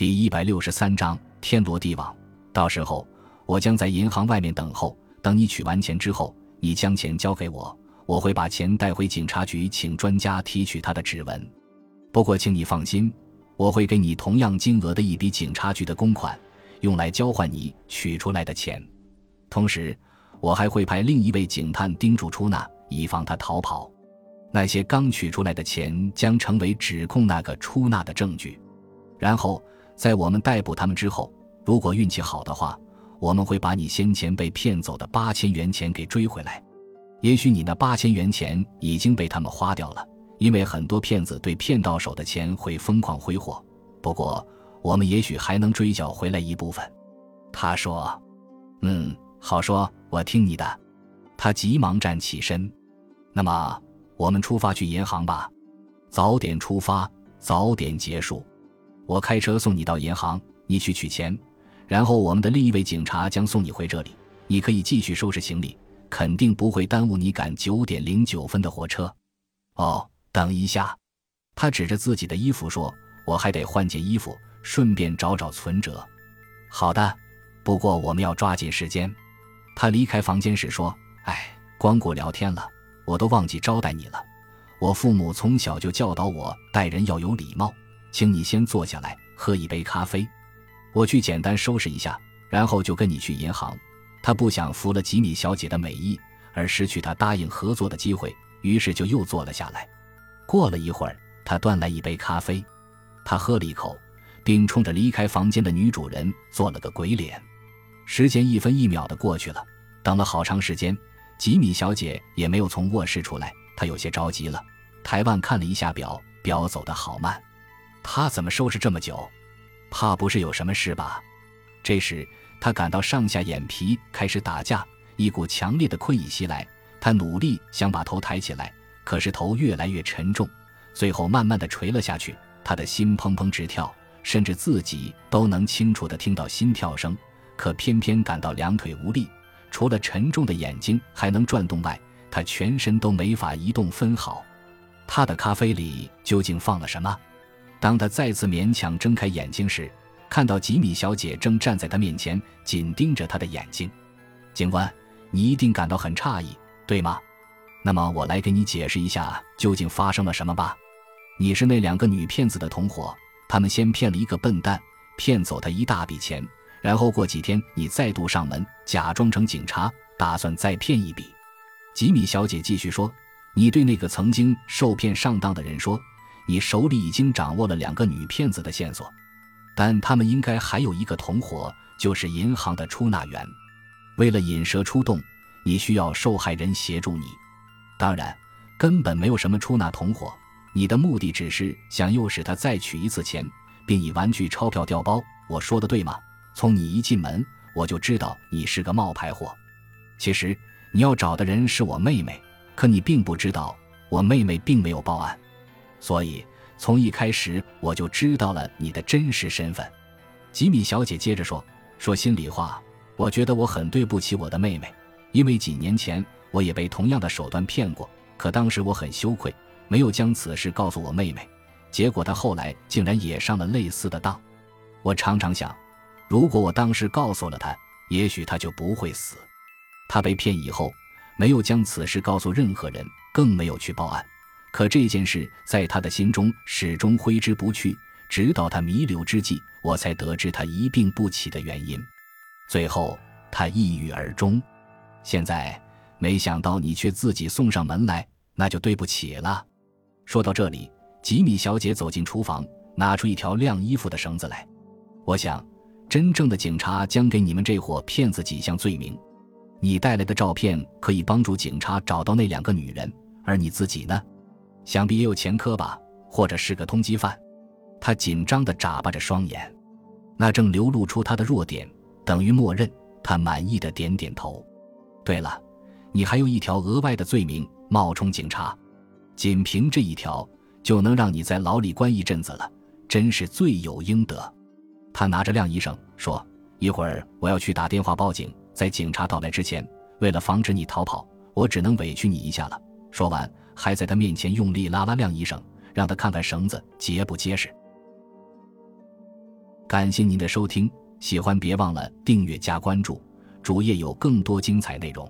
第一百六十三章天罗地网。到时候，我将在银行外面等候。等你取完钱之后，你将钱交给我，我会把钱带回警察局，请专家提取他的指纹。不过，请你放心，我会给你同样金额的一笔警察局的公款，用来交换你取出来的钱。同时，我还会派另一位警探盯住出纳，以防他逃跑。那些刚取出来的钱将成为指控那个出纳的证据。然后，在我们逮捕他们之后，如果运气好的话，我们会把你先前被骗走的八千元钱给追回来。也许你那八千元钱已经被他们花掉了，因为很多骗子对骗到手的钱会疯狂挥霍。不过，我们也许还能追缴回来一部分。他说：“嗯，好说，我听你的。”他急忙站起身。那么，我们出发去银行吧。早点出发，早点结束。我开车送你到银行，你去取钱。然后，我们的另一位警察将送你回这里。你可以继续收拾行李，肯定不会耽误你赶九点零九分的火车。哦，等一下，他指着自己的衣服说：“我还得换件衣服，顺便找找存折。”好的，不过我们要抓紧时间。他离开房间时说：“哎，光顾聊天了，我都忘记招待你了。我父母从小就教导我待人要有礼貌，请你先坐下来喝一杯咖啡。”我去简单收拾一下，然后就跟你去银行。他不想服了吉米小姐的美意，而失去他答应合作的机会，于是就又坐了下来。过了一会儿，他端来一杯咖啡，他喝了一口，并冲着离开房间的女主人做了个鬼脸。时间一分一秒的过去了，等了好长时间，吉米小姐也没有从卧室出来，她有些着急了。台湾看了一下表，表走得好慢，他怎么收拾这么久？怕不是有什么事吧？这时他感到上下眼皮开始打架，一股强烈的困意袭来。他努力想把头抬起来，可是头越来越沉重，最后慢慢的垂了下去。他的心砰砰直跳，甚至自己都能清楚的听到心跳声，可偏偏感到两腿无力，除了沉重的眼睛还能转动外，他全身都没法移动分毫。他的咖啡里究竟放了什么？当他再次勉强睁开眼睛时，看到吉米小姐正站在他面前，紧盯着他的眼睛。警官，你一定感到很诧异，对吗？那么我来给你解释一下究竟发生了什么吧。你是那两个女骗子的同伙，他们先骗了一个笨蛋，骗走他一大笔钱，然后过几天你再度上门，假装成警察，打算再骗一笔。吉米小姐继续说：“你对那个曾经受骗上当的人说。”你手里已经掌握了两个女骗子的线索，但他们应该还有一个同伙，就是银行的出纳员。为了引蛇出洞，你需要受害人协助你。当然，根本没有什么出纳同伙，你的目的只是想诱使他再取一次钱，并以玩具钞票调包。我说的对吗？从你一进门，我就知道你是个冒牌货。其实你要找的人是我妹妹，可你并不知道，我妹妹并没有报案。所以，从一开始我就知道了你的真实身份。吉米小姐接着说：“说心里话，我觉得我很对不起我的妹妹，因为几年前我也被同样的手段骗过。可当时我很羞愧，没有将此事告诉我妹妹。结果她后来竟然也上了类似的当。我常常想，如果我当时告诉了她，也许她就不会死。她被骗以后，没有将此事告诉任何人，更没有去报案。”可这件事在他的心中始终挥之不去，直到他弥留之际，我才得知他一病不起的原因。最后，他抑郁而终。现在，没想到你却自己送上门来，那就对不起了。说到这里，吉米小姐走进厨房，拿出一条晾衣服的绳子来。我想，真正的警察将给你们这伙骗子几项罪名。你带来的照片可以帮助警察找到那两个女人，而你自己呢？想必也有前科吧，或者是个通缉犯。他紧张地眨巴着双眼，那正流露出他的弱点，等于默认。他满意的点点头。对了，你还有一条额外的罪名——冒充警察。仅凭这一条，就能让你在牢里关一阵子了，真是罪有应得。他拿着晾衣绳说：“一会儿我要去打电话报警，在警察到来之前，为了防止你逃跑，我只能委屈你一下了。”说完。还在他面前用力拉拉晾衣绳，让他看看绳子结不结实。感谢您的收听，喜欢别忘了订阅加关注，主页有更多精彩内容。